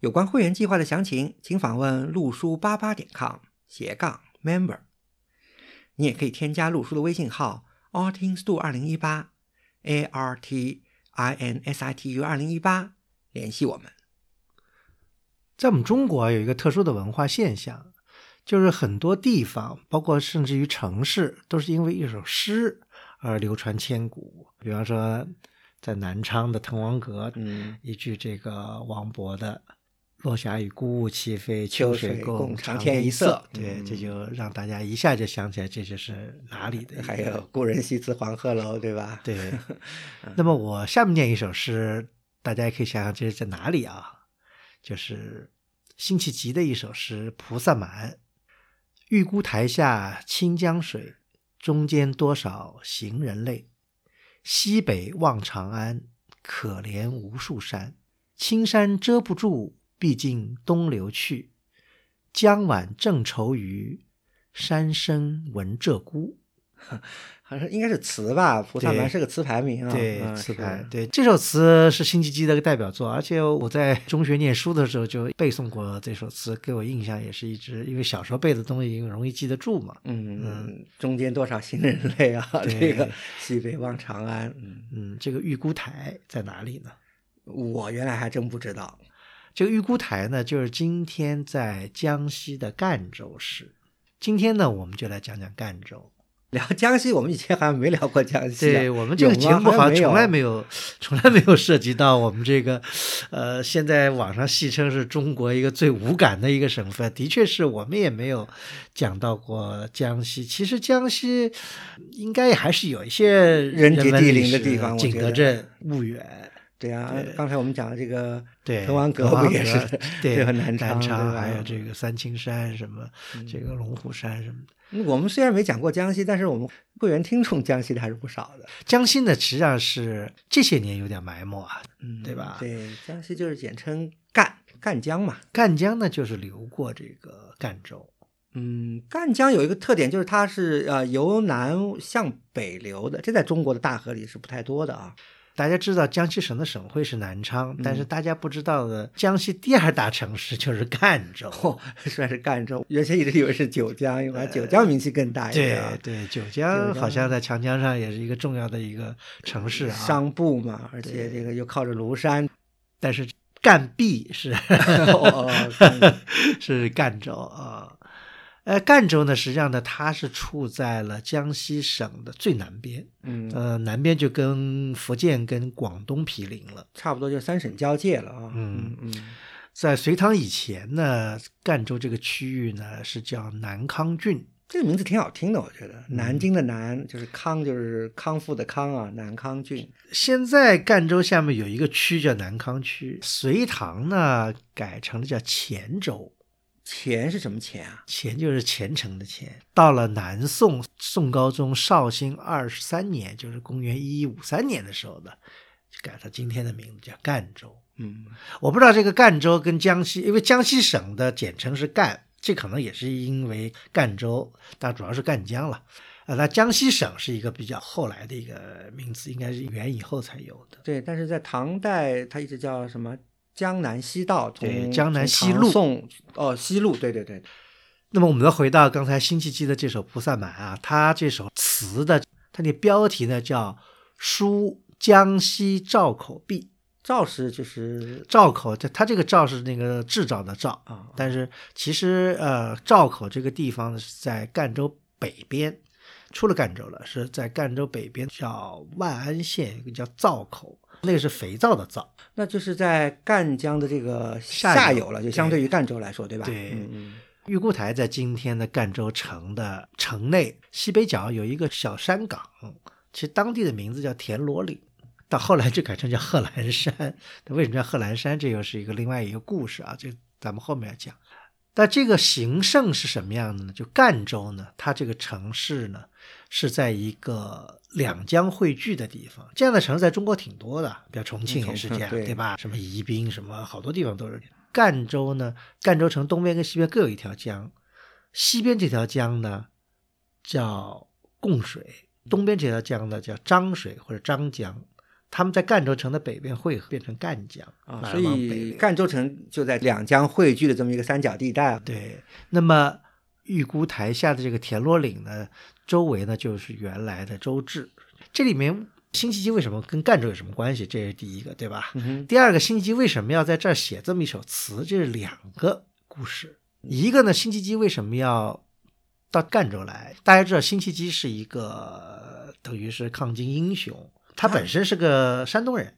有关会员计划的详情，请访问陆叔八八点 com 斜杠 member。你也可以添加陆叔的微信号 artinstu 二零一八 a r t i n s i t u 二零一八联系我们。在我们中国有一个特殊的文化现象，就是很多地方，包括甚至于城市，都是因为一首诗而流传千古。比方说，在南昌的滕王阁，嗯，一句这个王勃的。落霞与孤鹜齐飞，秋水共长天一色。对，这就让大家一下就想起来，这就是哪里的。还有“故人西辞黄鹤楼”，对吧？对。那么我下面念一首诗，大家也可以想想这是在哪里啊？就是辛弃疾的一首诗《菩萨蛮》：“玉孤台下清江水，中间多少行人泪。西北望长安，可怜无数山。青山遮不住。”毕竟东流去，江晚正愁余，山深闻鹧鸪。好像应该是词吧，《菩萨蛮》是个词牌名啊。对，词牌。对，这首词是辛弃疾的代表作，而且我在中学念书的时候就背诵过这首词，给我印象也是一直，因为小时候背的东西容易记得住嘛。嗯嗯。中间多少行人泪啊？这个西北望长安。嗯嗯。这个玉姑台在哪里呢？我原来还真不知道。这个玉姑台呢，就是今天在江西的赣州市。今天呢，我们就来讲讲赣州。聊江西，我们以前好像没聊过江西。对我们这个节目好像从来没有，从来没有涉及到我们这个，呃，现在网上戏称是中国一个最无感的一个省份。的确是我们也没有讲到过江西。其实江西应该还是有一些人杰地灵的地方，景德镇、婺源。对啊，刚才我们讲的这个对滕王阁不也是 对南昌，还有这个三清山什么，这个龙虎山什么的。我们虽然没讲过江西，但是我们会员听众江西的还是不少的。江西呢，实际上是这些年有点埋没啊，嗯，对吧？对，江西就是简称赣赣江嘛。赣江呢，就是流过这个赣州。嗯，赣江有一个特点，就是它是呃由南向北流的，这在中国的大河里是不太多的啊。大家知道江西省的省会是南昌，但是大家不知道的，江西第二大城市就是赣州，算是赣州。原先一直以为是九江，因为九江名气更大一点。对对，九江好像在长江上也是一个重要的一个城市啊，商埠嘛，而且这个又靠着庐山。但是赣币是 哦 是赣州啊。呃，赣州呢，实际上呢，它是处在了江西省的最南边，嗯，呃，南边就跟福建跟广东毗邻了，差不多就三省交界了啊。嗯嗯，在隋唐以前呢，赣州这个区域呢是叫南康郡，这个名字挺好听的，我觉得。南京的南就是康，就是康复的康啊，南康郡。现在赣州下面有一个区叫南康区，隋唐呢改成了叫黔州。钱是什么钱啊？钱就是虔诚的钱。到了南宋宋高宗绍兴二十三年，就是公元一一五三年的时候呢，就改成今天的名字叫赣州。嗯，我不知道这个赣州跟江西，因为江西省的简称是赣，这可能也是因为赣州，但主要是赣江了。啊，那江西省是一个比较后来的一个名字，应该是元以后才有的。对，但是在唐代，它一直叫什么？江南西道，对，江南西路，宋哦，西路，对对对。那么我们再回到刚才辛弃疾的这首《菩萨蛮》啊，他这首词的，它的标题呢叫《书江西赵口壁》。赵是就是赵口，它它这个赵是那个制造的赵啊，但是其实呃，赵口这个地方是在赣州北边，出了赣州了，是在赣州北边叫万安县，一个叫灶口。那个是肥皂的皂，那就是在赣江的这个下游了，就相对于赣州来说，对吧？对，嗯玉姑台在今天的赣州城的城内西北角有一个小山岗，其实当地的名字叫田螺岭，到后来就改成叫贺兰山。为什么叫贺兰山？这又是一个另外一个故事啊，这咱们后面要讲。但这个形胜是什么样的呢？就赣州呢，它这个城市呢是在一个两江汇聚的地方。这样的城市在中国挺多的，比如重庆也是这样，嗯对对吧？什么宜宾，什么好多地方都是。赣州呢，赣州城东边跟西边各有一条江，西边这条江呢叫贡水，东边这条江呢叫漳水或者漳江。他们在赣州城的北边汇合，变成赣江啊，慢所以赣州城就在两江汇聚的这么一个三角地带。对，那么玉姑台下的这个田螺岭呢，周围呢就是原来的周至。这里面辛弃疾为什么跟赣州有什么关系？这是第一个，对吧？嗯，第二个，辛弃疾为什么要在这儿写这么一首词？这是两个故事。一个呢，辛弃疾为什么要到赣州来？大家知道，辛弃疾是一个等于是抗金英雄，他本身是个山东人。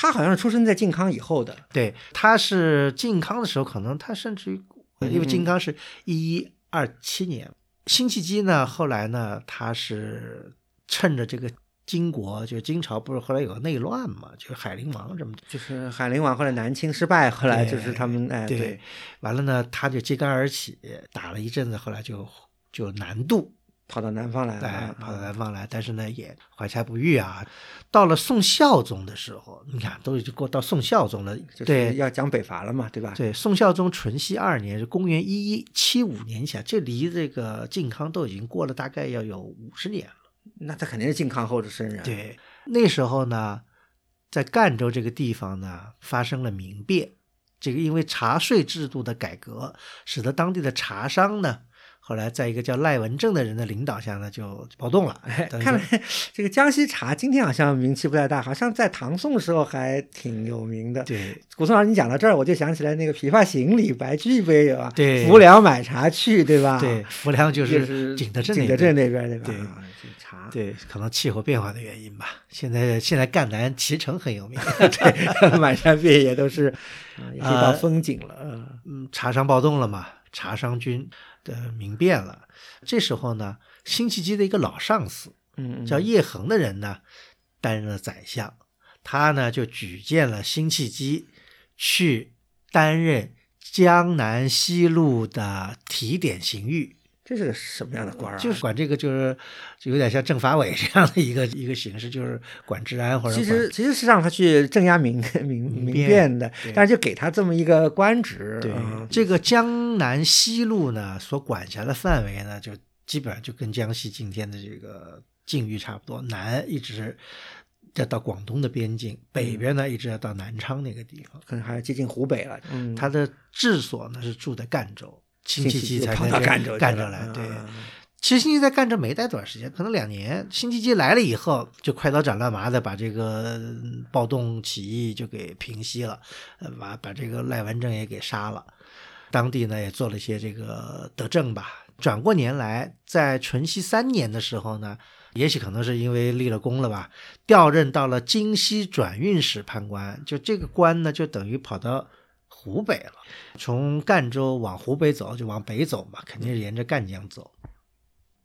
他好像是出生在靖康以后的。对，他是靖康的时候，可能他甚至于，因为靖康是一一二七年，辛弃疾呢，后来呢，他是趁着这个金国，就金朝不是后来有个内乱嘛，就是海陵王什么就是海陵王后来南侵失败，后来就是他们哎对，完了呢，他就揭竿而起，打了一阵子，后来就就南渡，跑到南方来了跑到南方来，但是呢也怀才不遇啊。到了宋孝宗的时候，你看都已经过到宋孝宗了，对，要讲北伐了嘛，对吧？对，宋孝宗淳熙二年是公元一一七五年前，这离这个靖康都已经过了大概要有五十年了。那他肯定是靖康后的生人。，对，那时候呢，在赣州这个地方呢发生了民变，这个因为茶税制度的改革，使得当地的茶商呢，后来在一个叫赖文正的人的领导下呢，就暴动了。看来 这个江西茶今天好像名气不太大，好像在唐宋时候还挺有名的。对古松老师，你讲到这儿，我就想起来那个《琵琶行》里白居易不也有啊？对浮梁买茶去，对吧？对，，浮梁就就是景德镇景德那边镇那边，对吧？对啊这茶，对，可能气候变化的原因吧。现在现在赣南脐橙很有名。对，满山遍野都是，啊，也是一道啊风景了。嗯嗯，茶商暴动了嘛，茶商军的明辨了。这时候呢，辛弃疾的一个老上司嗯，叫叶恒的人呢，担任了宰相，他呢就举荐了辛弃疾去担任江南西路的提点刑狱。这是个什么样的官儿啊？就是管这个，就是就有点像政法委 这样的一个一个形式，就是管治安或者其实其实是让他去镇压民 民民变变的，但是就给他这么一个官职。对嗯这个江南西路呢，所管辖的范围呢，就基本上就跟江西今天的这个境域差不多，南一直要到广东的边境，北边呢一直要到南昌那个地方。可能还要接近湖北了。嗯，他的治所呢是住在赣州，辛弃疾才跑能到赣州去赣州了来。对，嗯其实辛弃疾在赣州没待多长时间，可能两年。辛弃疾来了以后，就快刀斩乱麻的把这个嗯暴动起义就给平息了，呃，把把这个赖文正也给杀了。当地呢也做了一些这个德政吧。转过年来，在淳熙三年的时候呢，也许可能是因为立了功了吧，调任到了京西转运使判官。就这个官呢，就等于跑到湖北了。从赣州往湖北走，就往北走嘛，肯定是沿着赣江走。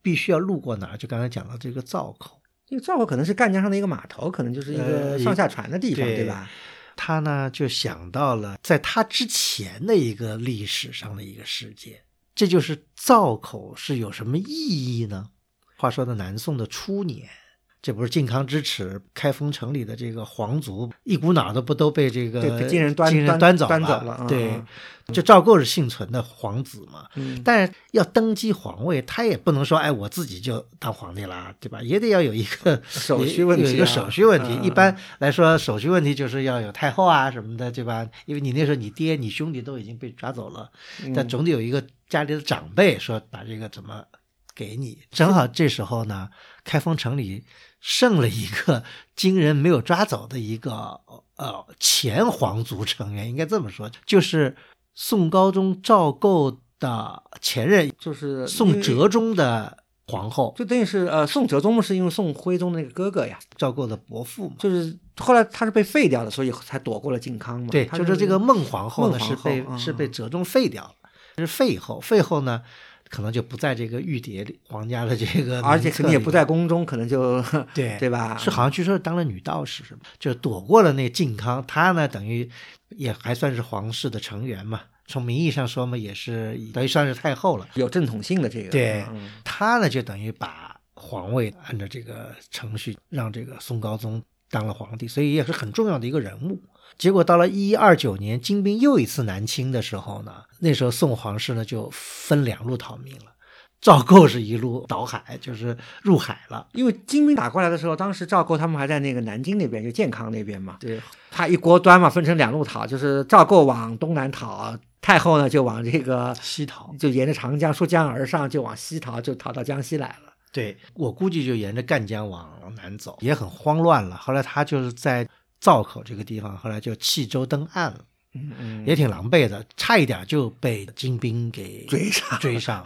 必须要路过哪儿？就刚才讲到这个灶口，这个灶口可能是赣江上的一个码头，可能就是一个呃上下船的地方，对对吧？他呢就想到了在他之前的一个历史上的一个事件，这就是灶口是有什么意义呢？话说的南宋的初年，这不是靖康之耻，开封城里的这个皇族一股脑的不都被这个金人端金人端端走端走了嗯对嗯，就赵构是幸存的皇子嘛，嗯，但是要登基皇位，他也不能说，哎，我自己就当皇帝啦，对吧？也得要有一个 手续问题啊有一个手续问题。嗯一般来说，手续问题就是要有太后啊什么的，对吧？因为你那时候你爹、你兄弟都已经被抓走了，嗯但总得有一个家里的长辈说把这个怎么给你。正好这时候呢，开封城里剩了一个金人没有抓走的一个呃前皇族成员，应该这么说，就是宋高宗赵构的前任就是宋哲宗的皇后，就等于是呃，宋哲宗是因为宋徽宗的那个哥哥呀，赵构的伯父嘛。就是后来他是被废掉的，所以才躲过了靖康嘛。对，就是这个孟皇后呢，孟是被嗯是被哲宗废掉了，是废后，废后呢，可能就不在这个玉蝶里皇家的这个，而且可能也不在。宫中，可能就对 对吧？是好像据说是当了女道士，是吧？就躲过了那靖康，他呢等于也还算是皇室的成员嘛，从名义上说嘛，也是等于算是太后了。有正统性的这个，对嗯他呢，就等于把皇位按照这个程序让这个宋高宗当了皇帝，所以也是很重要的一个人物。结果到了一一二九年，金兵又一次南侵的时候呢，那时候宋皇室呢就分两路逃命了。赵构是一路倒海，就是入海了。因为金兵打过来的时候，当时赵构他们还在那个南京那边，就健康那边嘛。对，他一锅端嘛，分成两路逃，就是赵构往东南逃，太后呢就往这个西逃，就沿着长江溯江而上，就往西逃，就逃到江西来了。对我估计就沿着赣江往南走，也很慌乱了。后来他就是在灶口这个地方，后来就弃舟登岸了。嗯嗯，也挺狼狈的，差一点就被金兵给追上追上，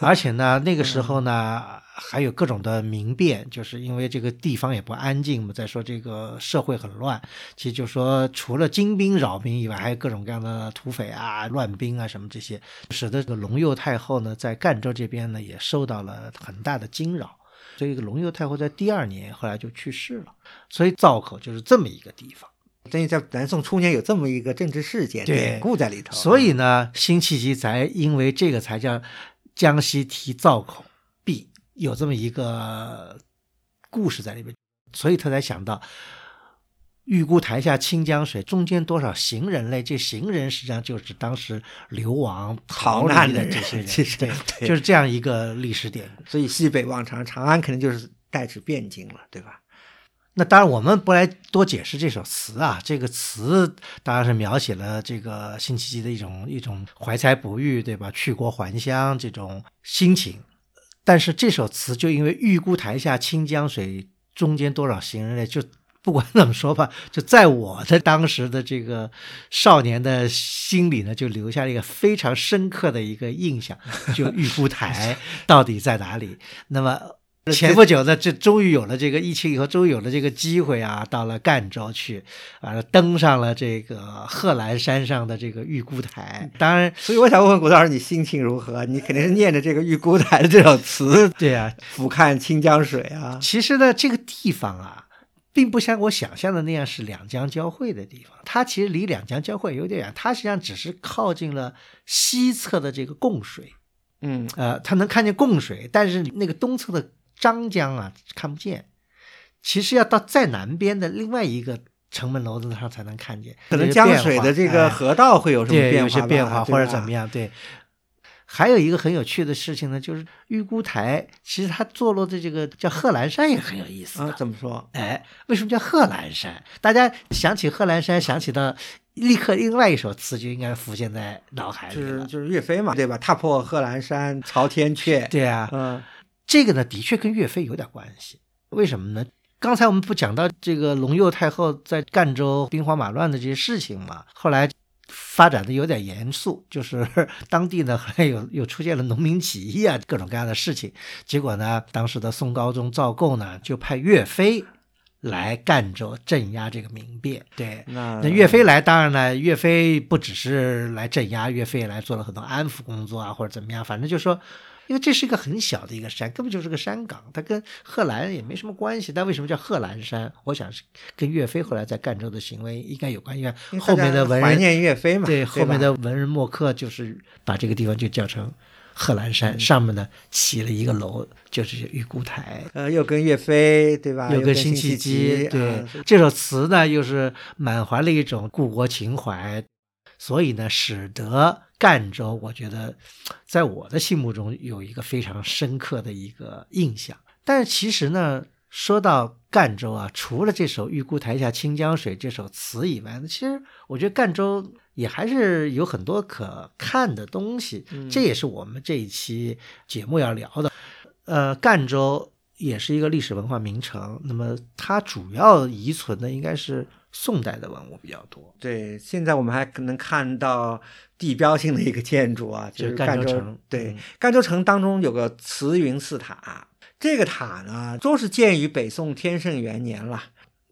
而且呢，那个时候呢，还有各种的民变，就是因为这个地方也不安静嘛。再说这个社会很乱，其实就说除了金兵扰民以外，还有各种各样的土匪啊、乱兵啊什么这些，使得这个隆佑太后呢，在赣州这边呢也受到了很大的惊扰。所以，这个隆佑太后在第二年后来就去世了。所以灶口就是这么一个地方。等于在南宋初年有这么一个政治事件对典故在里头，所以呢，辛弃疾才因为这个才叫江西提灶口壁，有这么一个故事在里面，所以他才想到玉姑台下清江水，中间多少行人类？这行人实际上就是当时流亡逃难的这些人，其实对，对就是这样一个历史典故。所以西北望长，长安肯定就是代指汴京了，对吧？那当然，我们不来多解释这首词啊。这个词当然是描写了这个辛弃疾的一种一种怀才不遇，对吧？去国还乡这种心情。但是这首词就因为“预估台下清江水，中间多少行人泪”，就不管怎么说吧，就在我的当时的这个少年的心里呢，就留下了一个非常深刻的一个印象，就玉姑台 到底在哪里？那么。前不久呢，这终于有了这个疫情以后，终于有了这个机会啊，到了赣州去，啊，登上了这个贺兰山上的这个玉姑台。当然，所以我想问问古老师，你心情如何？你肯定是念着这个玉姑台的这首词，对啊，俯瞰清江水啊。其实呢，这个地方啊，并不像我想象的那样是两江交汇的地方，它其实离两江交汇有点远，它实际上只是靠近了西侧的这个贡水，嗯，呃，它能看见贡水，但是那个东侧的张江啊看不见，其实要到再南边的另外一个城门楼子上才能看见，可能江水的这个河道会有什么变化有？些变化或者怎么样，对。还有一个很有趣的事情呢，就是玉姑台，其实它坐落的这个叫贺兰山也很有意思的啊？怎么说？哎，为什么叫贺兰山？大家想起贺兰山，想起的立刻另外一首词就应该浮现在脑海里了。就是就是岳飞嘛，对吧？踏破贺兰山，朝天阙。对啊，嗯，这个呢，的确跟岳飞有点关系。为什么呢？刚才我们不讲到这个隆佑太后在赣州兵荒马乱的这些事情嘛？后来发展的有点严肃，就是 当地呢好像有又出现了农民起义啊，各种各样的事情。结果呢，当时的宋高宗赵构呢就派岳飞来赣州镇压这个民变。对，那那岳飞来，当然了，岳飞不只是来镇压，岳飞也来做了很多安抚工作啊，或者怎么样，反正就说，因为这是一个很小的一个山，根本就是个山岗，它跟贺兰也没什么关系。但为什么叫贺兰山？我想是跟岳飞后来在赣州的行为应该有关，因为后面的文人念岳飞嘛，对吧后面的文人墨客就是把这个地方就叫成贺兰嗯山，上面呢起了一个楼，就是玉姑台。呃，又跟岳飞对吧？又跟辛辛弃疾，对、啊这首词呢，又是满怀了一种故国情怀，所以呢，使得赣州，我觉得在我的心目中有一个非常深刻的一个印象。但是其实呢，说到赣州啊，除了这首《玉姑台下清江水》这首词以外呢，其实我觉得赣州也还是有很多可看的东西。嗯这也是我们这一期节目要聊的。呃，赣州也是一个历史文化名城，那么它主要遗存的应该是宋代的文物比较多，对，现在我们还可能看到地标性的一个建筑啊，就是是赣赣州城对嗯，赣州城当中有个慈云寺塔，这个塔呢都是建于北宋天圣元年了，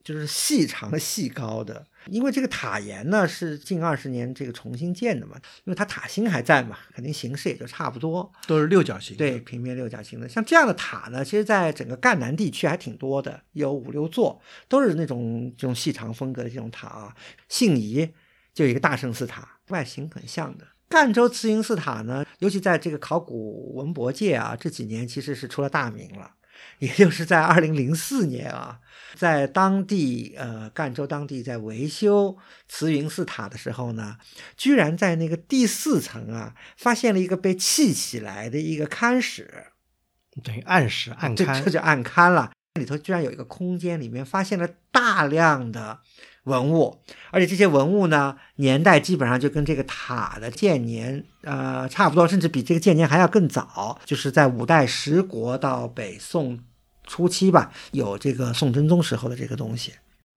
就是细长细高的。因为这个塔檐呢是近二十年这个重新建的嘛，因为它塔心还在嘛，肯定形式也就差不多。都是六角形对，平面六角形的，像这样的塔呢，其实在整个赣南地区还挺多的，有五六座，都是那种这种细长风格的这种塔啊。信宜就有一个大圣寺塔，外形很像的。赣州慈云寺塔呢，尤其在这个考古文博界啊，这几年其实是出了大名了。也就是在二零零四年啊，在当地呃赣州当地在维修慈云寺塔的时候呢，居然在那个第四层啊，发现了一个被砌起来的一个龛室，等于暗室暗这龛这就暗龛了。里头居然有一个空间，里面发现了大量的文物，而且这些文物呢，年代基本上就跟这个塔的建年呃差不多，甚至比这个建年还要更早，就是在五代十国到北宋初期吧，有这个宋真宗时候的这个东西，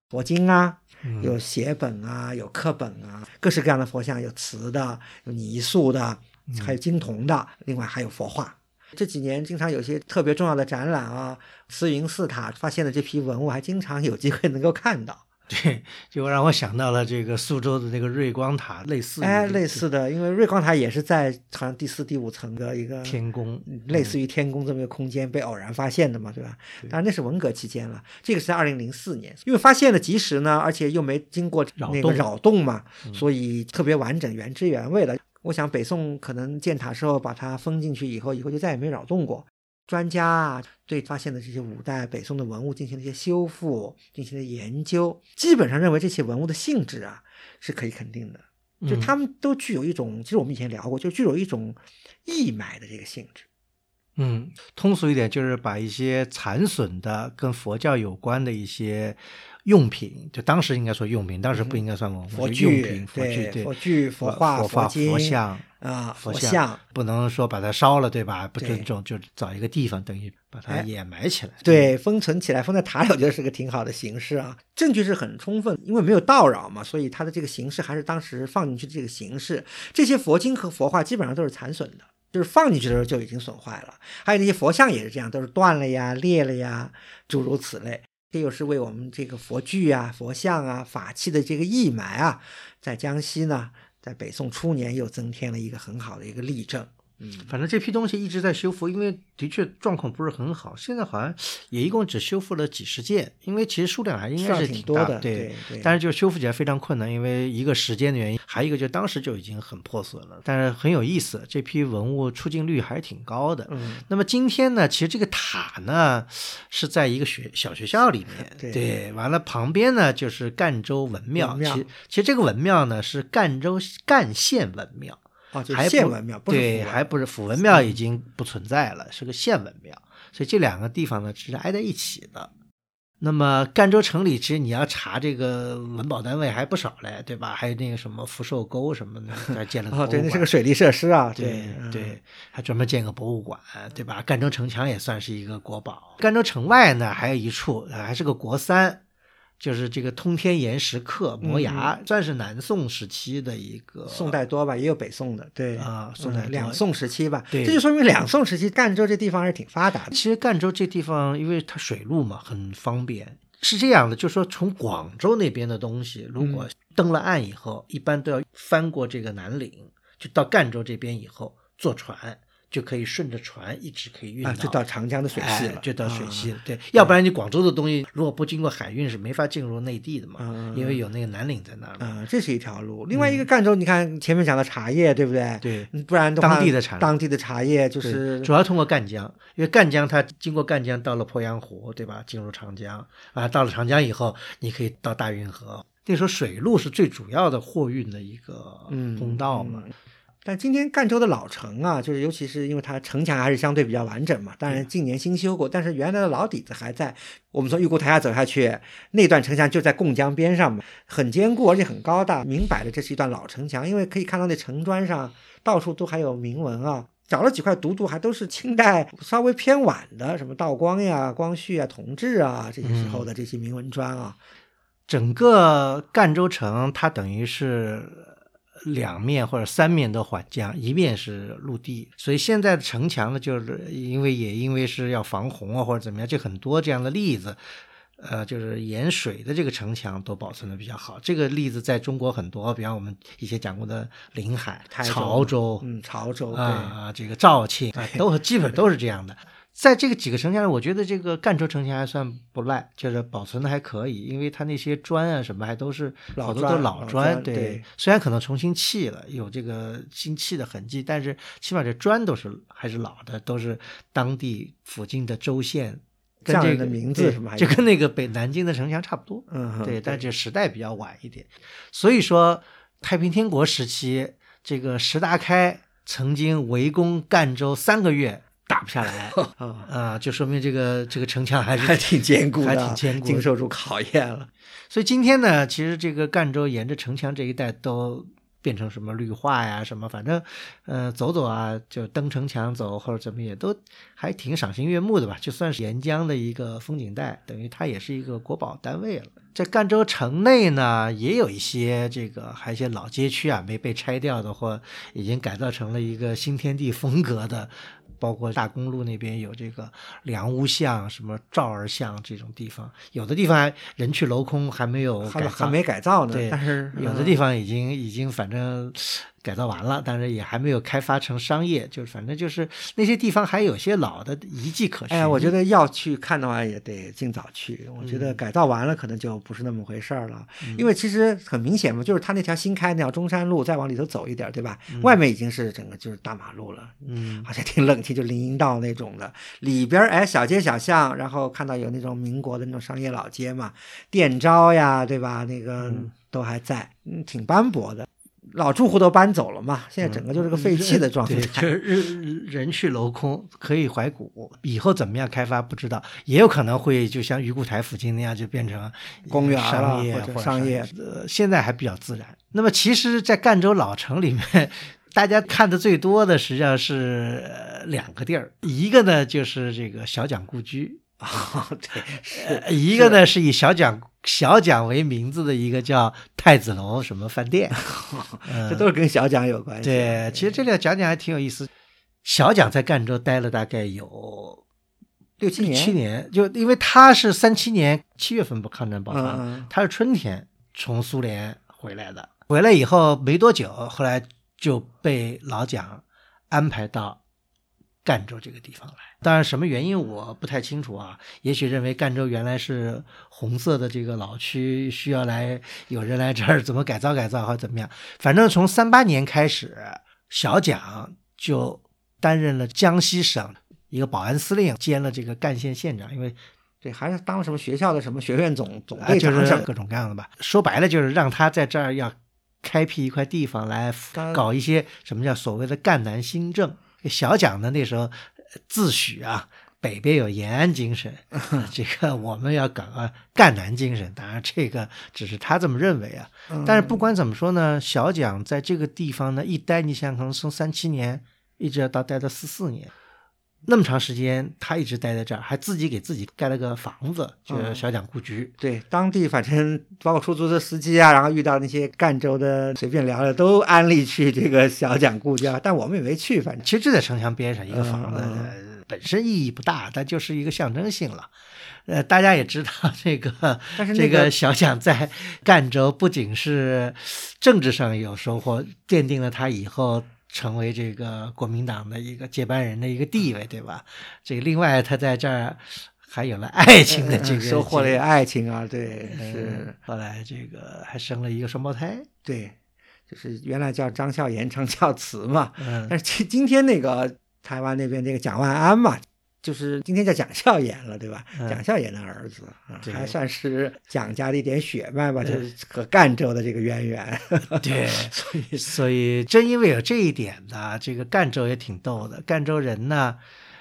佛经啊，有写本啊，有刻本啊，各式各样的佛像，有瓷的，有泥塑的，还有金铜的，另外还有佛画。这几年经常有些特别重要的展览啊，慈云寺塔发现的这批文物，还经常有机会能够看到。对，就让我想到了这个苏州的那个瑞光塔，类似于哎，类似的，因为瑞光塔也是在好像第四、第五层的一个天宫，类似于天宫这么一个空间被偶然发现的嘛，对吧？当然那是文革期间了，这个是在二零零四年，因为发现的及时呢，而且又没经过那个扰动扰动嘛，所以特别完整、原汁原味的。我想北宋可能建塔时候把它封进去以后，以后就再也没扰动过。专家啊，对发现的这些五代北宋的文物进行了一些修复，进行了研究，基本上认为这些文物的性质啊是可以肯定的，就嗯他们都具有一种，其实我们以前聊过，就具有一种义买的这个性质。嗯，通俗一点就是把一些残损的跟佛教有关的一些用品，就当时应该说用品，当时不应该算文物，就佛具用品、佛具，对，佛具、佛画、佛画、佛像。啊，佛像像不能说把它烧了，对吧？不尊重，就找一个地方，等于把它哎掩埋起来。对，封存起来，封在塔里，我觉得是个挺好的形式啊。证据是很充分，因为没有盗扰嘛，所以它的这个形式还是当时放进去的这个形式。这些佛经和佛画基本上都是残损的，就是放进去的时候就已经损坏了。还有那些佛像也是这样，都是断了呀、裂了呀，诸如此类。这又是为我们这个佛具啊、佛像啊、法器的这个义埋啊，在江西呢，在北宋初年又增添了一个很好的一个例证。嗯，反正这批东西一直在修复，因为的确状况不是很好。现在好像也一共只修复了几十件，因为其实数量还应该是挺多的，对。但是就修复起来非常困难，因为一个时间的原因，还有一个就当时就已经很破损了。但是很有意思，这批文物出镜率还是挺高的。嗯，那么今天呢，其实这个塔呢是在一个学小学校里面，对完了旁边呢就是赣州文庙。文庙其其实这个文庙呢是赣州赣县文庙，哦，县文庙，对，还不是府文庙已经不存在了，是个县文庙，所以这两个地方呢是挨在一起的。那么赣州城里，其实你要查这个文保单位还不少嘞，对吧？还有那个什么福寿沟什么的，还建了个哦，对，博物馆那是个水利设施啊，对嗯对，还专门建个博物馆，对吧？赣州城墙也算是一个国宝。赣州城外呢，还有一处，呃还是个国三，就是这个通天岩石刻摩崖，算是南宋时期的一个嗯宋代多吧，也有北宋的，对啊宋代嗯两宋时期吧，对这就说明两宋时期赣州这地方还是挺发达的。其实赣州这地方，因为它水路嘛，很方便。是这样的，就是说从广州那边的东西，如果登了岸以后，一般都要翻过这个南岭，就到赣州这边以后坐船，就可以顺着船一直可以运啊，就到长江的水系了，哎就到水啊系了。对，要不然你广州的东西如果不经过海运是没法进入内地的嘛，嗯因为有那个南岭在那儿嘛。啊，这是一条路。另外一个赣州，你看前面讲的茶叶，对不对？对嗯，不然的话，当地的茶当地的茶叶就是主要通过赣江，因为赣江它经过赣江到了鄱阳湖，对吧？进入长江啊，到了长江以后，你可以到大运河。那时候水路是最主要的货运的一个嗯通道嘛。嗯但今天赣州的老城啊，就是尤其是因为它城墙还是相对比较完整嘛，当然近年新修过，但是原来的老底子还在。我们从玉姑台下走下去，那段城墙就在贡江边上嘛，很坚固而且很高大，明摆着这是一段老城墙，因为可以看到那城砖上到处都还有铭文啊。找了几块读读，还都是清代稍微偏晚的，什么道光呀、光绪啊、同治啊这些时候的这些铭文砖啊。整个赣州城它等于是两面或者三面都缓降，一面是陆地，所以现在的城墙呢，就是因为也因为是要防洪啊或者怎么样，就很多这样的例子。呃，就是沿水的这个城墙都保存的比较好。这个例子在中国很多，比方我们以前讲过的临海、潮州，嗯，潮州啊。啊，这个肇庆啊，都基本都是这样的。在这个几个城墙里，我觉得这个赣州城墙还算不赖，就是保存的还可以，因为它那些砖啊什么还都是老好多都砖老老砖，砖对虽然可能重新砌了，有这个新砌的痕迹，但是起码这砖都是还是老的，都是当地附近的州县。跟这个名字对什么就跟那个北南京的城墙差不多。嗯，对，但这时代比较晚一点，所以说太平天国时期，这个石达开曾经围攻赣州三个月打不下来啊，啊，就说明这个这个城墙还是还挺坚固的，还挺坚固经受住考验了。所以今天呢，其实这个赣州沿着城墙这一带都变成什么绿化呀，什么反正，呃，走走啊，就登城墙走或者怎么也都还挺赏心悦目的吧，就算是沿江的一个风景带，等于它也是一个国宝单位了。在赣州城内呢，也有一些这个还有一些老街区啊没被拆掉的，或已经改造成了一个新天地风格的。包括大公路那边有这个梁屋巷、什么赵儿巷这种地方，有的地方还人去楼空，还没有，还还没改造呢，对但是有的地方已经已经反正改造完了，但是也还没有开发成商业，就是反正就是那些地方还有些老的遗迹可循。哎呀，我觉得要去看的话，也得尽早去。我觉嗯得改造完了，可能就不是那么回事儿了。因为其实很明显嘛，就是它那条新开那条中山路，再往里头走一点，对吧？外面已经是整个就是大马路了，嗯，好像挺冷清，就林荫道那种的。里边儿哎，小街小巷，然后看到有那种民国的那种商业老街嘛，店招呀，对吧？那个嗯都还在，嗯，挺斑驳的。老住户都搬走了嘛，现在整个就是个废弃的状态。对，就是 人人去楼空，可以怀古。以后怎么样开发不知道，也有可能会就像鱼固台附近那样，就变成公园了商业或者者商业呃，现在还比较自然。那么其实，在赣州老城里面。大家看的最多的实际上是呃两个地儿，一个呢就是这个小蒋故居，啊，对，是呃一个呢是以小蒋小蒋为名字的一个叫太子楼什么饭店，嗯这都是跟小蒋有关系。对，其实这里要讲讲还挺有意思。小蒋在赣州待了大概有六七年，七年，就因为他是三七年七月份不抗战爆发，他是春天从苏联回来的，回来以后没多久，后来就被老蒋安排到赣州这个地方来。当然，什么原因我不太清楚啊。也许认为赣州原来是红色的这个老区，需要来有人来这儿怎么改造改造，或者怎么样。反正从三八年开始，小蒋就担任了江西省一个保安司令，兼了这个赣县县长，因为对，还是当什么学校的什么学院总总，队长什么就是各种各样的吧。说白了，就是让他在这儿要开辟一块地方来搞一些什么叫所谓的赣南新政。小蒋呢，那时候呃自诩啊，北边有延安精神，这个我们要搞个赣南精神。当然，这个只是他这么认为啊。但是不管怎么说呢，小蒋在这个地方呢一待，你想想，可能从三七年一直要到待到四四年。那么长时间，他一直待在这儿，还自己给自己盖了个房子，就是嗯小蒋故居。对，当地反正包括出租车司机啊，然后遇到那些赣州的随便聊聊，都安利去这个小蒋故居啊，但我们也没去，反正其实就在城墙边上一个房子，本身意义不大，但就是一个象征性了。呃，大家也知道这个，但是那这个个小蒋在赣州不仅是政治上有收获，奠定了他以后成为这个国民党的一个接班人的一个地位，对吧？这个另外他在这儿还有了爱情的这个收获了爱情啊，对，嗯是，后来这个还生了一个双胞胎，对，就是原来叫张孝言、张孝慈嘛，嗯。但是今今天那个台湾那边这个蒋万安嘛，就是今天叫蒋孝严了，对吧？嗯蒋孝严的儿子啊，还算是蒋家的一点血脉吧，就是和赣州的这个渊源。对，所以所以正因为有这一点呢，这个赣州也挺逗的。赣州人呢，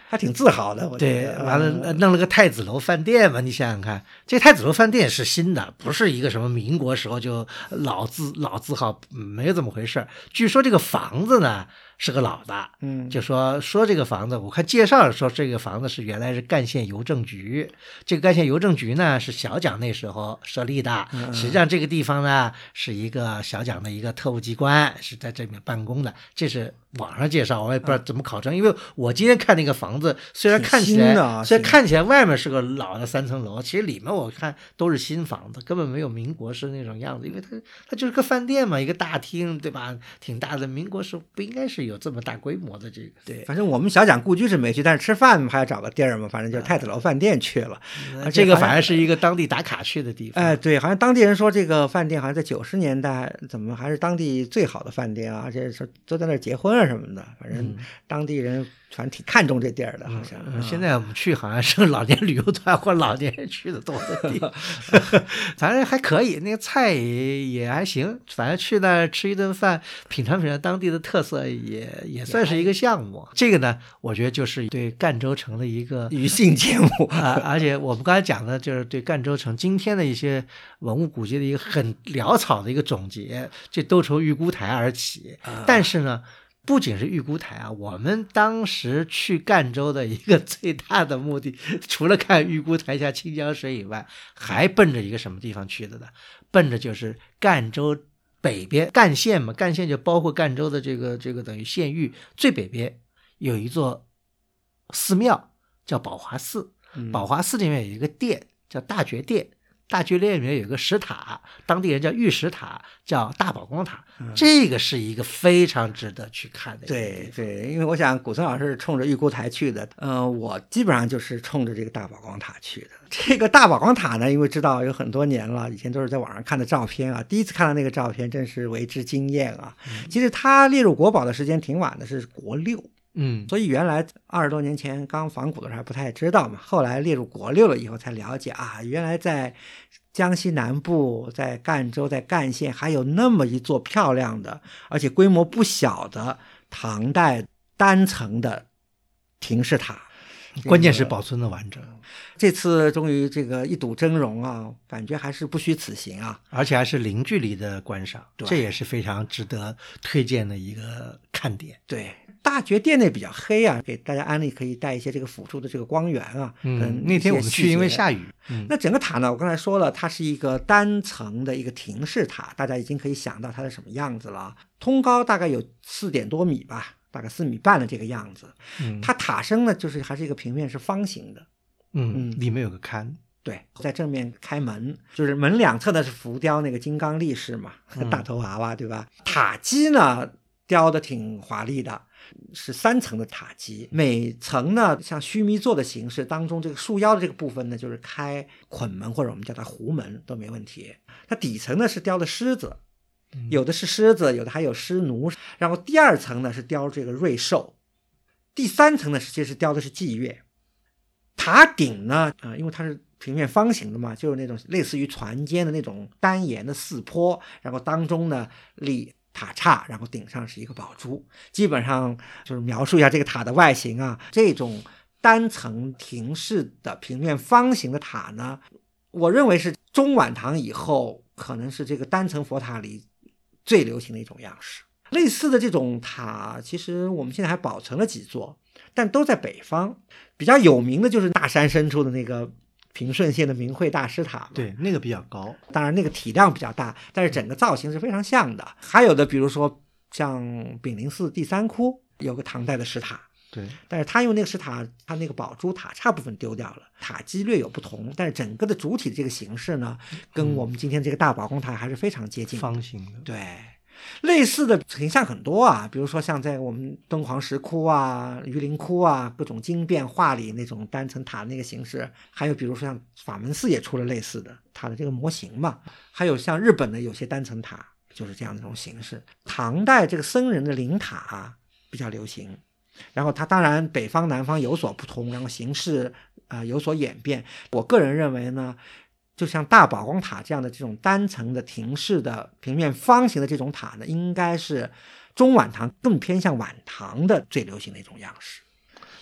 还挺自豪的，我觉对，完了弄了个太子楼饭店嘛，你想想看，这太子楼饭店是新的，不是一个什么民国时候就老字老字号，嗯没有这么回事儿据说这个房子呢是个老的，嗯，就说说这个房子，我看介绍说这个房子是原来是赣县邮政局，这个赣县邮政局呢是小蒋那时候设立的，嗯实际上这个地方呢是一个小蒋的一个特务机关，是在这里面办公的，这是网上介绍，我也不知道怎么考证，因为我今天看那个房子，虽然看起来虽然看起来外面是个老的三层楼，其实里面我看都是新房子，根本没有民国时那种样子，因为它它就是个饭店嘛，一个大厅对吧？挺大的，民国时候不应该是是有这么大规模的这个。对，反正我们小蒋故居是没去，但是吃饭还要找个地儿嘛，反正就是太子楼饭店去了。这个反而是一个当地打卡去的地方。哎，对，好像当地人说这个饭店好像在九十年代怎么还是当地最好的饭店啊，而且说都在那儿结婚啊什么的，反正当地人。反正挺看重这地儿的，好像。现在我们去好像是老年旅游团或老年人去的多的地方，反正还可以，那个菜也也还行。反正去那儿吃一顿饭，品尝品尝当地的特色，也也算是一个项目。这个呢，我觉得就是对赣州城的一个娱性节目啊。而且我们刚才讲的就是对赣州城今天的一些文物古迹的一个很潦草的一个总结，这都从玉姑台而起。但是呢。不仅是玉姑台啊，我们当时去赣州的一个 最大的目的，除了看玉姑台下清江水以外，还奔着一个什么地方去的呢？奔着就是赣州北边赣县嘛，赣县就包括赣州的这个这个等于县域最北边有一座寺庙叫宝华寺，宝华寺里面有一个殿叫大觉殿。大剧院里面有个石塔，当地人叫玉石塔，叫大宝光塔。这个是一个非常值得去看的。对对，因为我想古村老师是冲着玉姑台去的，嗯，我基本上就是冲着这个大宝光塔去的。这个大宝光塔呢，因为知道有很多年了，以前都是在网上看的照片啊，第一次看到那个照片，真是为之惊艳啊。其实它列入国宝的时间挺晚的，是国六。嗯，所以原来二十多年前刚仿古的时候还不太知道嘛，后来列入国六了以后才了解啊，原来在江西南部，在赣州，在赣县还有那么一座漂亮的，而且规模不小的唐代单层的亭式塔，关键是保存的完整。这次终于这个一睹真容啊，感觉还是不虚此行啊，而且还是零距离的观赏，这也是非常值得推荐的一个看点。对。大觉殿内比较黑啊，给大家安利可以带一些这个辅助的这个光源啊。嗯，那天我们去因为下雨。嗯，那整个塔呢，我刚才说了，它是一个单层的一个亭式塔，大家已经可以想到它是什么样子了。通高大概有四点多米吧，大概四米半的这个样子。嗯，它塔身呢，就是还是一个平面是方形的。嗯，嗯里面有个龛。对，在正面开门，就是门两侧呢是浮雕那个金刚力士嘛，大头娃娃，对吧？塔基呢雕的挺华丽的。是三层的塔基，每层呢像须弥座的形式，当中这个束腰的这个部分呢，就是开捆门或者我们叫它壶门都没问题。它底层呢是雕的狮子，有的是狮子，有的还有狮奴。然后第二层呢是雕这个瑞兽，第三层呢实际是雕的是祭月。塔顶呢，啊，因为它是平面方形的嘛，就是那种类似于船尖的那种单檐的四坡，然后当中呢立。塔刹，然后顶上是一个宝珠，基本上就是描述一下这个塔的外形啊。这种单层亭式的平面方形的塔呢，我认为是中晚唐以后可能是这个单层佛塔里最流行的一种样式。类似的这种塔，其实我们现在还保存了几座，但都在北方。比较有名的就是大山深处的那个。平顺县的明慧大师塔，对，那个比较高，当然那个体量比较大，但是整个造型是非常像的。还有的，比如说像炳灵寺第三窟有个唐代的石塔，对，但是他用那个石塔，他那个宝珠塔刹部分丢掉了，塔基略有不同，但是整个的主体的这个形式呢，跟我们今天这个大宝宫塔还是非常接近，方形的，对。类似的形象很多啊，比如说像在我们敦煌石窟啊、榆林窟啊，各种经变画里那种单层塔那个形式，还有比如说像法门寺也出了类似的塔的这个模型嘛，还有像日本的有些单层塔就是这样的一种形式。唐代这个僧人的灵塔比较流行，然后它当然北方南方有所不同，然后形式啊有所演变。我个人认为呢。就像大宝光塔这样的这种单层的亭式的平面方形的这种塔呢，应该是中晚唐更偏向晚唐的最流行的一种样式。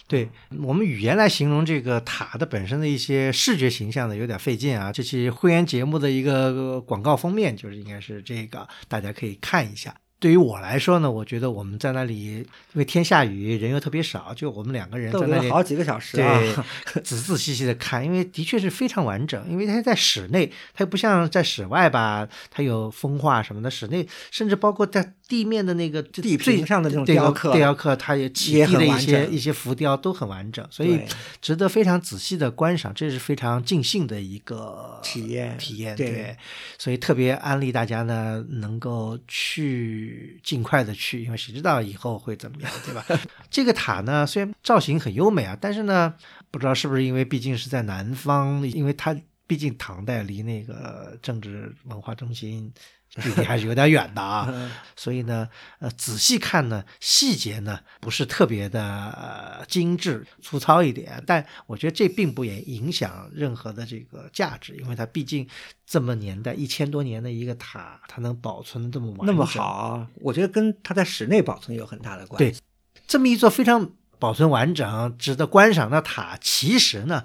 对我们语言来形容这个塔的本身的一些视觉形象呢，有点费劲啊。这期会员节目的一个广告封面就是应该是这个，大家可以看一下。对于我来说呢，我觉得我们在那里，因为天下雨，人又特别少，就我们两个人在那里好几个小时，对，仔仔细细的看，因为的确是非常完整，因为它在室内，它又不像在室外吧，它有风化什么的，室内甚至包括在。地面的那个地平上的这种雕刻，雕刻它也起地的一些一些浮雕都很完整，所以值得非常仔细的观赏，这是非常尽兴的一个体验体验。对，所以特别安利大家呢，能够去去尽快的去，因为谁知道以后会怎么样，对吧？这个塔呢，虽然造型很优美啊，但是呢，不知道是不是因为毕竟是在南方，因为它毕竟唐代离那个政治文化中心。距离还是有点远的啊，所以呢，呃，仔细看呢，细节呢不是特别的精致、粗糙一点，但我觉得这并不也影响任何的这个价值，因为它毕竟这么年代一千多年的一个塔，它能保存的这么完那么好，我觉得跟它在室内保存有很大的关系。对，这么一座非常保存完整、值得观赏的塔，其实呢。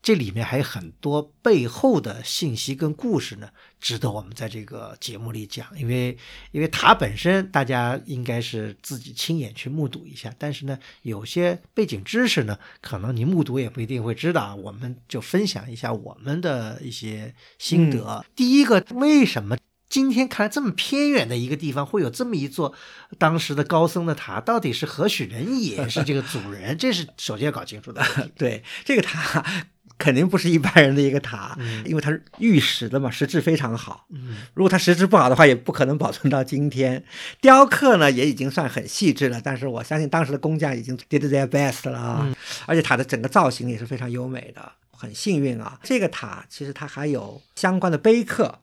这里面还有很多背后的信息跟故事呢，值得我们在这个节目里讲。因为，因为塔本身大家应该是自己亲眼去目睹一下，但是呢，有些背景知识呢，可能你目睹也不一定会知道。我们就分享一下我们的一些心得。第一个，为什么今天看来这么偏远的一个地方会有这么一座当时的高僧的塔？到底是何许人也？是这个主人？这是首先要搞清楚的。对，这个塔。肯定不是一般人的一个塔，因为它是玉石的嘛，石质非常好。如果它石质不好的话，也不可能保存到今天。雕刻呢，也已经算很细致了，但是我相信当时的工匠已经 did their best 了啊。而且塔的整个造型也是非常优美的，很幸运啊。这个塔其实它还有相关的碑刻、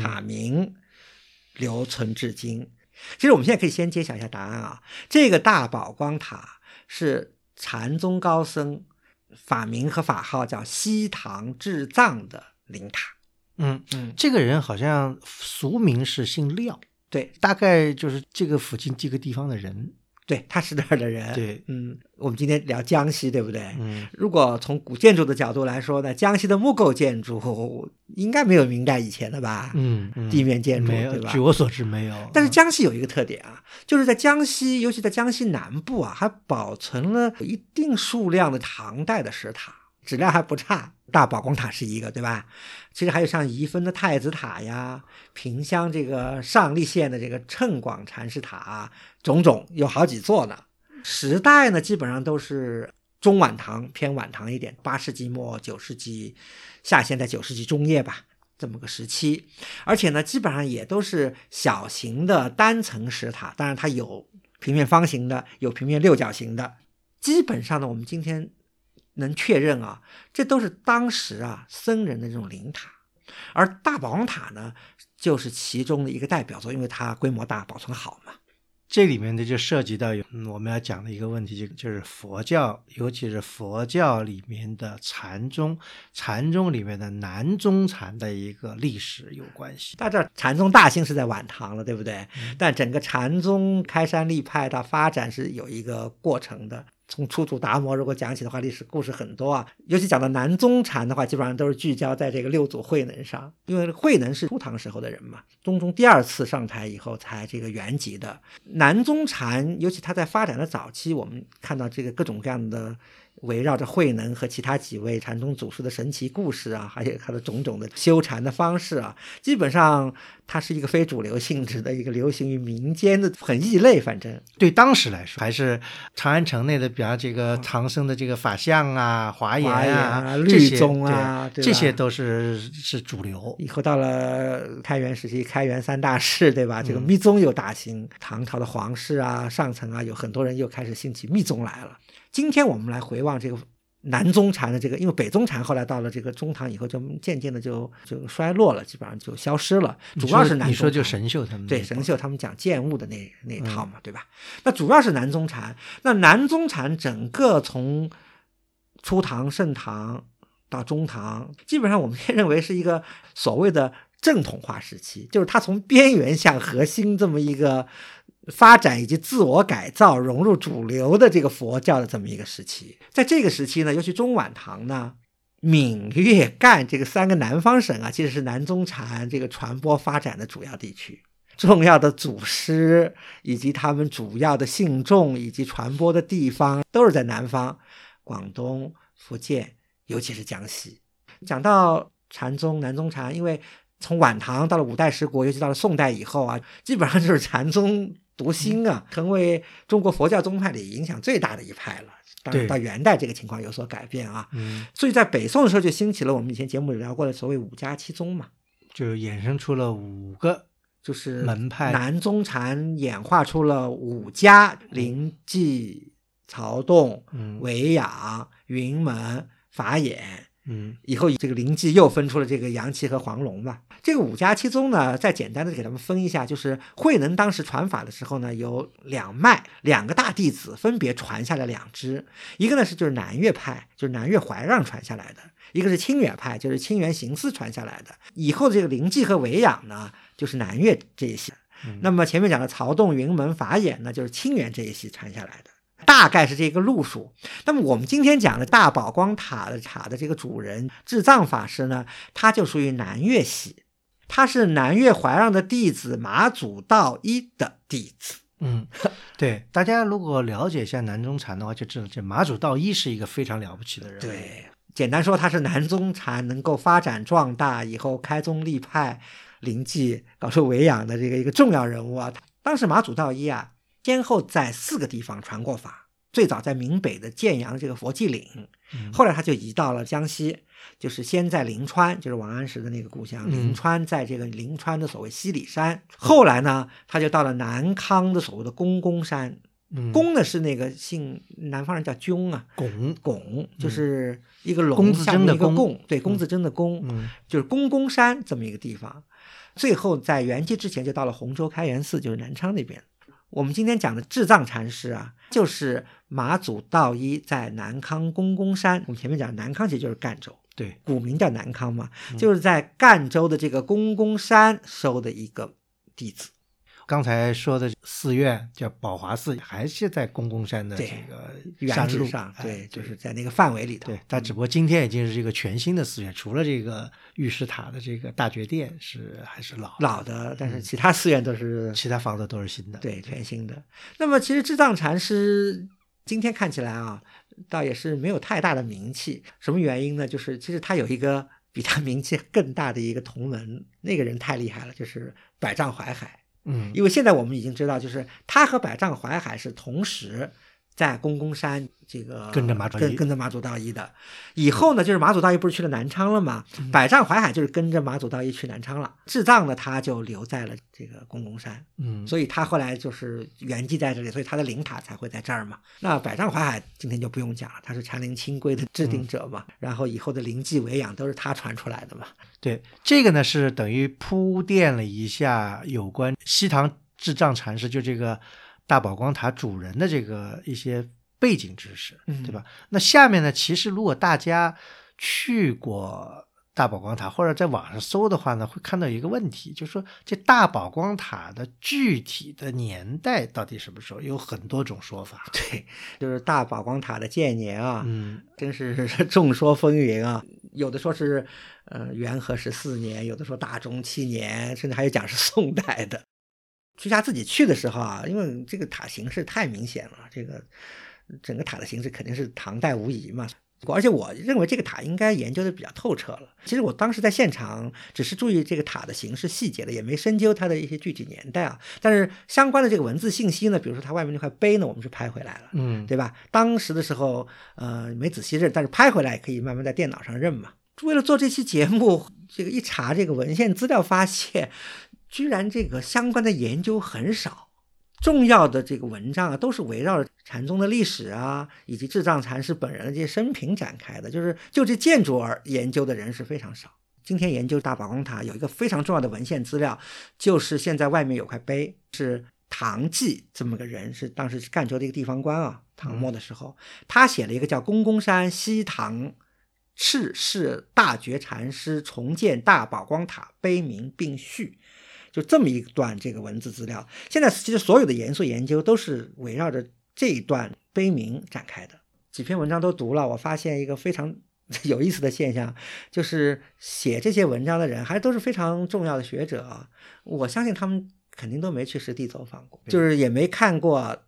塔名留存至今。其实我们现在可以先揭晓一下答案啊，这个大宝光塔是禅宗高僧。法名和法号叫西堂智藏的灵塔，嗯嗯，这个人好像俗名是姓廖，对，大概就是这个附近这个地方的人。对，他是那儿的人。对，嗯，我们今天聊江西，对不对？嗯，如果从古建筑的角度来说呢，江西的木构建筑应该没有明代以前的吧？嗯，地面建筑对吧？据我所知没有。但是江西有一个特点啊，就是在江西，尤其在江西南部啊，还保存了一定数量的唐代的石塔。质量还不差，大宝光塔是一个，对吧？其实还有像宜丰的太子塔呀，萍乡这个上栗县的这个称广禅师塔，种种有好几座呢。时代呢，基本上都是中晚唐偏晚唐一点，八世纪末九世纪下现在九世纪中叶吧，这么个时期。而且呢，基本上也都是小型的单层石塔，当然它有平面方形的，有平面六角形的。基本上呢，我们今天。能确认啊，这都是当时啊僧人的这种灵塔，而大宝光塔呢，就是其中的一个代表作，因为它规模大，保存好嘛。这里面呢就涉及到有我们要讲的一个问题，就就是佛教，尤其是佛教里面的禅宗，禅宗里面的南宗禅的一个历史有关系。大家知道禅宗大兴是在晚唐了，对不对？但整个禅宗开山立派的发展是有一个过程的。从出土达摩如果讲起的话，历史故事很多啊。尤其讲到南宗禅的话，基本上都是聚焦在这个六祖慧能上，因为慧能是初唐时候的人嘛，宗宗第二次上台以后才这个圆寂的。南宗禅，尤其他在发展的早期，我们看到这个各种各样的。围绕着慧能和其他几位禅宗祖师的神奇故事啊，还有他的种种的修禅的方式啊，基本上它是一个非主流性质的一个流行于民间的很异类。反正对当时来说，还是长安城内的，比方这个唐僧的这个法相啊、华严啊、律宗啊，这些都是是主流。以后到了开元时期，开元三大士，对吧？这个密宗又大兴，唐朝的皇室啊、上层啊，有很多人又开始兴起密宗来了。今天我们来回望这个南宗禅的这个，因为北宗禅后来到了这个中唐以后，就渐渐的就就衰落了，基本上就消失了。主要是南宗禅，你说就神秀他们对神秀他们讲见物的那那套嘛，对吧？那主要是南宗禅。那南宗禅整个从初唐、盛唐到中唐，基本上我们认为是一个所谓的正统化时期，就是它从边缘向核心这么一个。发展以及自我改造融入主流的这个佛教的这么一个时期，在这个时期呢，尤其中晚唐呢，闽粤赣这个三个南方省啊，其实是南宗禅这个传播发展的主要地区，重要的祖师以及他们主要的信众以及传播的地方都是在南方，广东、福建，尤其是江西。讲到禅宗、南宗禅，因为从晚唐到了五代十国，尤其到了宋代以后啊，基本上就是禅宗。独兴啊，成为中国佛教宗派里影响最大的一派了。当然，到元代这个情况有所改变啊。嗯，所以在北宋的时候就兴起了我们以前节目里聊过的所谓五家七宗嘛，就衍生出了五个就是门派。南宗禅演化出了五家：灵济、曹洞、嗯。维养、云门、法眼。嗯以后这个灵济又分出了这个杨岐和黄龙嘛。这个五家七宗呢，再简单的给他们分一下，就是慧能当时传法的时候呢，有两脉，两个大弟子分别传下来两支，一个呢是就是南岳派，就是南岳怀让传下来的，一个是清远派，就是清源行思传下来的。以后这个灵济和维养呢，就是南岳这一系。那么前面讲的曹洞、云门、法眼呢，就是清源这一系传下来的。大概是这个路数。那么我们今天讲的大宝光塔的塔的这个主人智藏法师呢，他就属于南岳系，他是南岳怀让的弟子马祖道一的弟子。嗯，对，大家如果了解一下南宗禅的话，就知道这马祖道一是一个非常了不起的人。，对，简单说，他是南宗禅能够发展壮大以后开宗立派、灵济搞出维养的这个一个重要人物啊。当时马祖道一啊，先后在四个地方传过法。最早在闽北的建阳这个佛济岭，嗯后来他就移到了江西，就是先在临川，就是王安石的那个故乡，嗯临川在这个临川的所谓西里山。后来呢，他就到了南康的所谓的公公山，嗯，公呢是那个姓南方人叫雍啊，拱，拱就是一个龙下的一个贡，对，龚自珍的龚，嗯就是公公山这么一个地方。最后在圆寂之前就到了洪州开元寺，就是南昌那边。我们今天讲的智藏禅师啊，就是马祖道一在南康公公山。我们前面讲南康其实就是赣州，对，古名叫南康嘛，就是在赣州的这个公公山收的一个弟子。刚才说的寺院叫宝华寺，还是在公公山的这个原山路址上，哎对，就是在那个范围里头。对，但只不过今天已经是一个全新的寺院，除了这个玉石塔的这个大觉殿是还是老老的，但是其他寺院都是其他房子都是新的。对，全新的。那么其实智藏禅师今天看起来啊，倒也是没有太大的名气。什么原因呢？就是其实他有一个比他名气更大的一个同门，那个人太厉害了，就是百丈怀海。嗯，因为现在我们已经知道，就是他和百丈怀海是同时在公公山这个跟着马祖道一跟跟着马祖道一的。以后呢，就是马祖道一不是去了南昌了吗？嗯百丈怀海就是跟着马祖道一去南昌了。智藏呢，他就留在了这个公公山。嗯，所以他后来就是圆寂在这里，所以他的灵塔才会在这儿嘛。那百丈怀海今天就不用讲了，他是禅灵清规的制定者嘛，然后以后的灵济维养都是他传出来的嘛。对，这个呢是等于铺垫了一下有关西唐智藏禅师，就这个大宝光塔主人的这个一些背景知识，嗯对吧？那下面呢，其实如果大家去过大宝光塔或者在网上搜的话呢，会看到一个问题，就是说这大宝光塔的具体的年代到底什么时候？有很多种说法。对，就是大宝光塔的建年啊，嗯真是众说纷纭啊。有的说是呃元和十四年，有的说大中七年，甚至还有讲是宋代的。居家自己去的时候啊，因为这个塔形式太明显了，这个整个塔的形式肯定是唐代无疑嘛。而且我认为这个塔应该研究的比较透彻了。其实我当时在现场只是注意这个塔的形式细节的，也没深究它的一些具体年代啊。但是相关的这个文字信息呢，比如说它外面那块碑呢，我们是拍回来了。嗯，对吧？当时的时候，呃，没仔细认，但是拍回来也可以慢慢在电脑上认嘛。为了做这期节目，这个一查这个文献资料，发现居然这个相关的研究很少，重要的这个文章啊，都是围绕着禅宗的历史啊，以及智藏禅师本人的这些生平展开的，就是就这建筑而研究的人是非常少。今天研究大宝光塔有一个非常重要的文献资料，就是现在外面有块碑，是唐继这么个人，是当时是赣州的一个地方官啊，唐末的时候，他写了一个叫《公公山西唐赤氏大觉禅师重建大宝光塔碑铭并序》，就这么一段这个文字资料。现在其实所有的严肃研究都是围绕着这一段碑铭展开的。几篇文章都读了，我发现一个非常 有意思的现象，就是写这些文章的人还都是非常重要的学者。我相信他们肯定都没去实地走访过，就是也没看过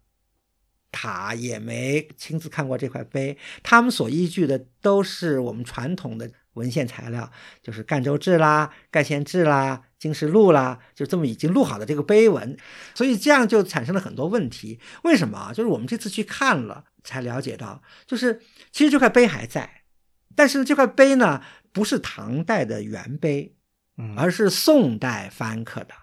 塔，也没亲自看过这块碑。他们所依据的都是我们传统的文献材料，就是《赣州志》啦、《盖县志》啦、《经世录》啦，就这么已经录好的这个碑文。所以这样就产生了很多问题。为什么啊？就是我们这次去看了，才了解到，就是其实这块碑还在，但是这块碑呢，不是唐代的原碑，嗯，而是宋代翻刻的。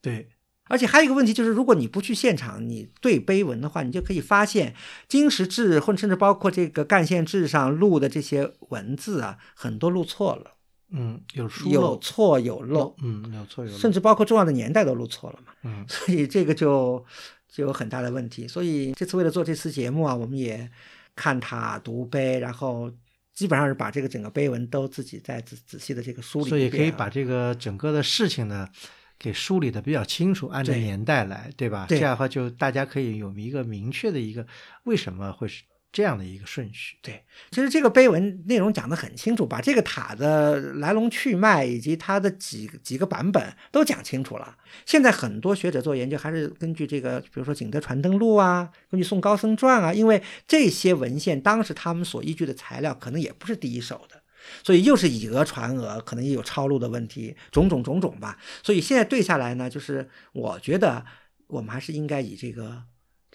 对，而且还有一个问题就是，如果你不去现场，你对碑文的话，你就可以发现金石志或甚至包括这个干线志上录的这些文字啊，很多录错了，嗯，有疏漏有，错有漏，嗯，有错有漏，甚至包括重要的年代都录错了嘛。嗯 所以这个就就有很大的问题。所以这次为了做这次节目啊，我们也看塔读碑，然后基本上是把这个整个碑文都自己再仔仔细的这个梳理所以可以把这个整个的事情呢。给梳理的比较清楚，按照年代来，对吧？对这样的话，就大家可以有一个明确的一个为什么会是这样的一个顺序。对，其实这个碑文内容讲得很清楚，把这个塔的来龙去脉以及它的几几个版本都讲清楚了。现在很多学者做研究还是根据这个，比如说《景德传灯录》啊，根据《宋高僧传》啊，因为这些文献当时他们所依据的材料可能也不是第一手的。所以又是以讹传讹，可能也有抄录的问题，种种种种吧。所以现在对下来呢，就是我觉得我们还是应该以这个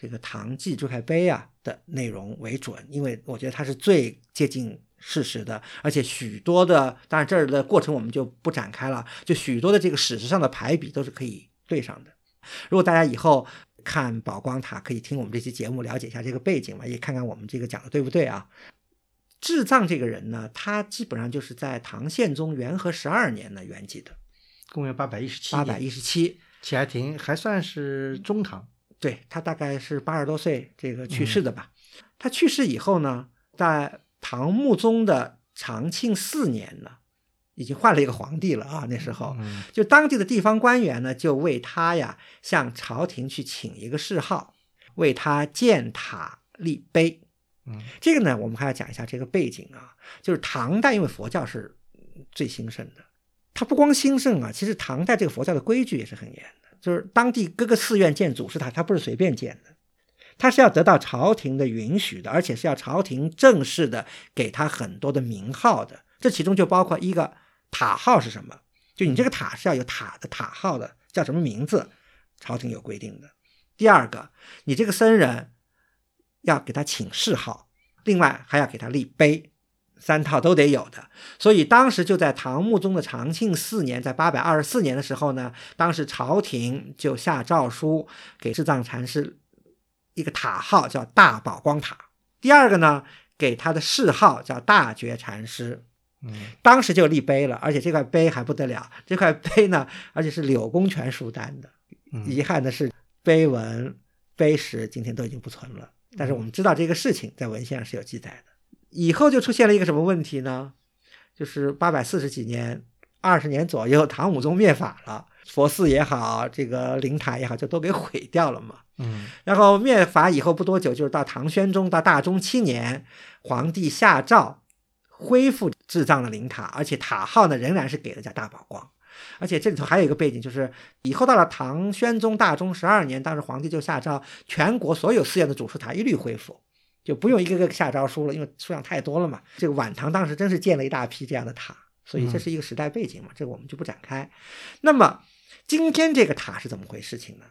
这个《唐记》这块碑啊的内容为准，因为我觉得它是最接近事实的，而且许多的，当然这儿的过程我们就不展开了，就许多的这个史实上的排比都是可以对上的。如果大家以后看宝光塔，可以听我们这期节目了解一下这个背景嘛，也看看我们这个讲的对不对啊。智藏这个人呢，他基本上就是在唐宪宗元和十二年呢圆寂的，公元八百一十七，八百一十七。且还挺还算是中唐，对他大概是八十多岁这个去世的吧。他去世以后呢，在唐穆宗的长庆四年呢，已经换了一个皇帝了啊。那时候，嗯就当地的地方官员呢，就为他呀向朝廷去请一个谥号，为他建塔立碑。嗯这个呢，我们还要讲一下这个背景啊，就是唐代因为佛教是最兴盛的，它不光兴盛啊，其实唐代这个佛教的规矩也是很严的，就是当地各个寺院建祖师塔，它不是随便建的，它是要得到朝廷的允许的，而且是要朝廷正式的给他很多的名号的，这其中就包括一个塔号是什么，就你这个塔是要有塔的塔号的，叫什么名字，朝廷有规定的。第二个，你这个僧人要给他请谥号，另外还要给他立碑，三套都得有的。所以当时就在唐穆宗的长庆四年，在八百二十四年的时候呢，当时朝廷就下诏书给智藏禅师一个塔号叫大宝光塔，第二个呢给他的谥号叫大觉禅师。嗯当时就立碑了，而且这块碑还不得了，这块碑呢，而且是柳公权书丹的。嗯遗憾的是，碑文、碑石今天都已经不存了。但是我们知道这个事情在文献上是有记载的。以后就出现了一个什么问题呢？就是八百四十几年，二十年左右，唐武宗灭法了，佛寺也好，这个灵塔也好，就都给毁掉了嘛。嗯然后灭法以后不多久，就是到唐宣宗到大中七年，皇帝下诏恢复智藏的灵塔，而且塔号呢仍然是给了叫大宝光。而且这里头还有一个背景，就是以后到了唐宣宗大中十二年，当时皇帝就下诏，全国所有寺院的主事塔一律恢复，就不用一个个下诏书了，因为数量太多了嘛。这个晚唐当时真是建了一大批这样的塔，所以这是一个时代背景嘛，这个我们就不展开。那么今天这个塔是怎么回事情呢？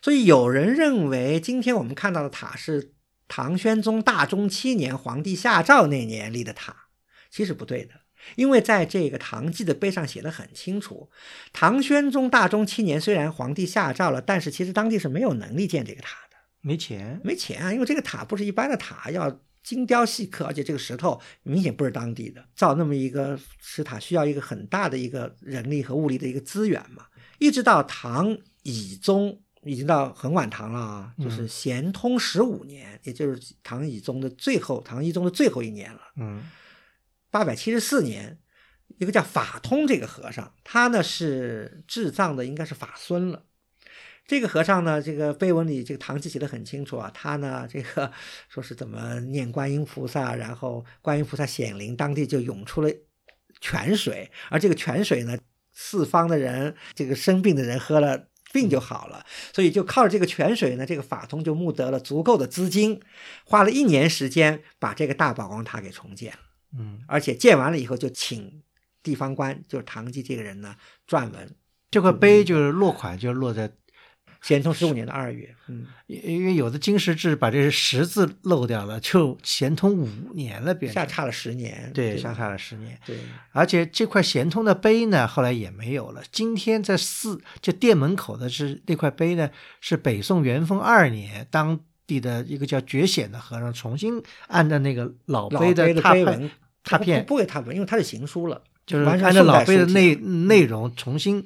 所以有人认为，今天我们看到的塔是唐宣宗大中七年皇帝下诏那年立的塔，其实不对的。因为在这个《唐记》的碑上写的很清楚，唐宣宗大中七年虽然皇帝下诏了，但是其实当地是没有能力建这个塔的，没钱，没钱啊，因为这个塔不是一般的塔，要精雕细刻，而且这个石头明显不是当地的，造那么一个石塔需要一个很大的一个人力和物力的一个资源嘛。一直到唐懿宗，已经到很晚唐了啊，就是咸通十五年，也就是唐懿宗的最后，唐懿宗的最后一年了。嗯八百七十四年，一个叫法通这个和尚，他呢是智藏的，应该是法孙了。这个和尚呢，这个碑文里这个唐记写的很清楚啊，他呢这个说是怎么念观音菩萨，然后观音菩萨显灵，当地就涌出了泉水，而这个泉水呢，四方的人这个生病的人喝了。病就好了，所以就靠着这个泉水呢，这个法通就募得了足够的资金，花了一年时间把这个大宝光塔给重建。嗯，而且建完了以后，就请地方官，就是唐基这个人呢撰文。这块碑就是落款就落在咸通十五年的二月，嗯，因因为有的金石志把这个十字漏掉了，就咸通五年了，变成相差了十年，对，吧相差了十年。对，而且这块咸通的碑呢，后来也没有了。今天在寺就店门口的是那块碑呢，是北宋元丰二年当地的一个叫觉显的和尚重新按照那个老老碑碑的拓文拓片不不给拓片，因为它是行书了，就是按照老碑的内内容重新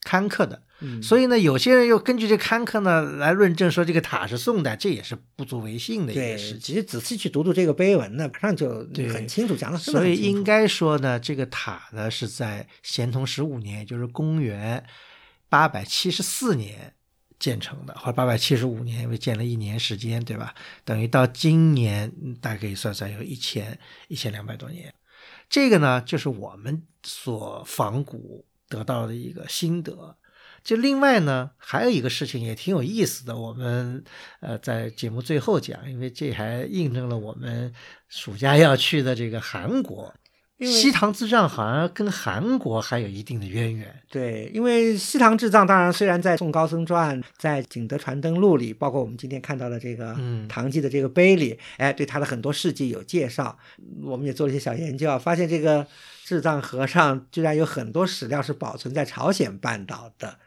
刊刻的。嗯，所以呢，有些人又根据这刊刻呢来论证说这个塔是宋代，这也是不足为信的一对，个事。其实仔细去读读这个碑文呢，马上就很清楚，讲的所以应该说呢，这个塔呢是在咸通十五年，也就是公元八百七十四年建成的，或者八百七十五年，因为建了一年时间，对吧？等于到今年嗯大概可以算算有一千一千两百多年。这个呢，就是我们所仿古得到的一个心得。就另外呢，还有一个事情也挺有意思的，我们呃在节目最后讲，因为这还印证了我们暑假要去的这个韩国。西塘智藏好像跟韩国还有一定的渊源。对，因为西塘智藏当然虽然在《宋高僧传》、在《景德传灯录》里，包括我们今天看到的这个嗯唐记的这个碑里，哎，对他的很多事迹有介绍。我们也做了一些小研究啊，发现这个智藏和尚居然有很多史料是保存在朝鲜半岛的，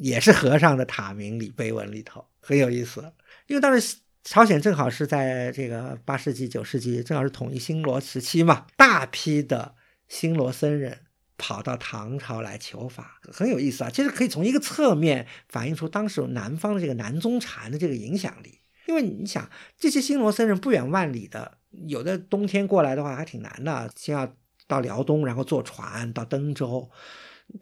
也是和尚的塔铭里碑文里头，很有意思。因为当时朝鲜正好是在这个八世纪、九世纪，正好是统一新罗时期嘛，大批的新罗僧人跑到唐朝来求法，很有意思啊。其实可以从一个侧面反映出当时南方的这个南宗禅的这个影响力。因为你想，这些新罗僧人不远万里的，有的冬天过来的话还挺难的，先要到辽东，然后坐船到登州，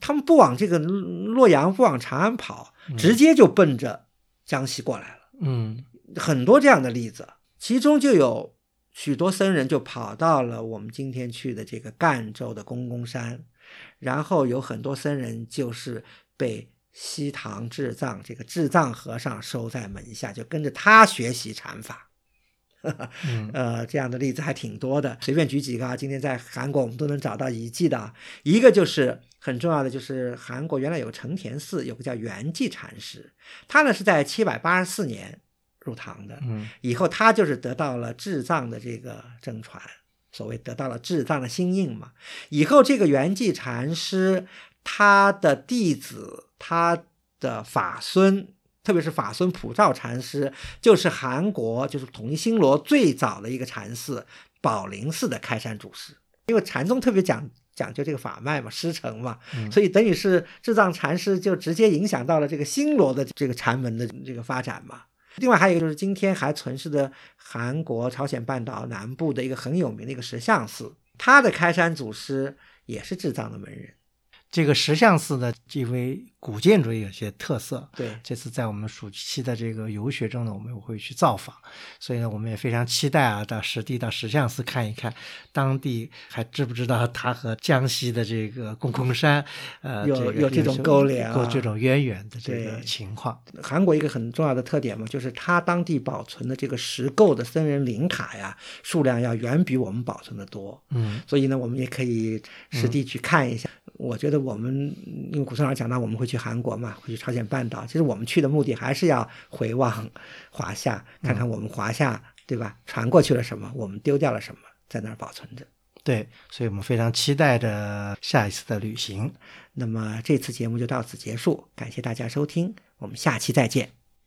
他们不往这个洛阳、不往长安跑，直接就奔着江西过来了。嗯很多这样的例子，其中就有许多僧人就跑到了我们今天去的这个赣州的公公山，然后有很多僧人就是被西塘智藏这个智藏和尚收在门下，就跟着他学习禅法。嗯 呃，这样的例子还挺多的，随便举几个啊。今天在韩国我们都能找到遗迹的啊，一个就是很重要的，就是韩国原来有个成田寺，有个叫圆寂禅师，他呢是在七百八十四年入唐的，嗯以后他就是得到了智藏的这个真传，所谓得到了智藏的心印嘛。以后这个圆寂禅师他的弟子，他的法孙，特别是法孙普照禅师，就是韩国就是统一新罗最早的一个禅寺宝林寺的开山祖师。因为禅宗特别讲讲究这个法脉嘛，师承嘛，嗯所以等于是智藏禅师就直接影响到了这个新罗的这个禅门的这个发展嘛。另外还有一个就是今天还存世的韩国朝鲜半岛南部的一个很有名的一个石像寺，它的开山祖师也是智藏的门人。这个石像寺呢，因为古建筑也有些特色，对，这次在我们暑期的这个游学中呢，我们会去造访，所以呢，我们也非常期待啊，到实地到石像寺看一看，当地还知不知道它和江西的这个公空山，呃，有这个有这种勾连啊有这种渊源的这个情况。韩国一个很重要的特点嘛，就是它当地保存的这个石构的僧人灵塔呀，数量要远比我们保存的多。嗯所以呢，我们也可以实地去看一下。我觉得我们因为古村长讲到我们会去韩国嘛，会去朝鲜半岛，其实我们去的目的还是要回望华夏，看看我们华夏、对吧传过去了什么，我们丢掉了什么，在那儿保存着。对，所以我们非常期待着下一次的旅行。那么这次节目就到此结束，感谢大家收听，我们下期再见。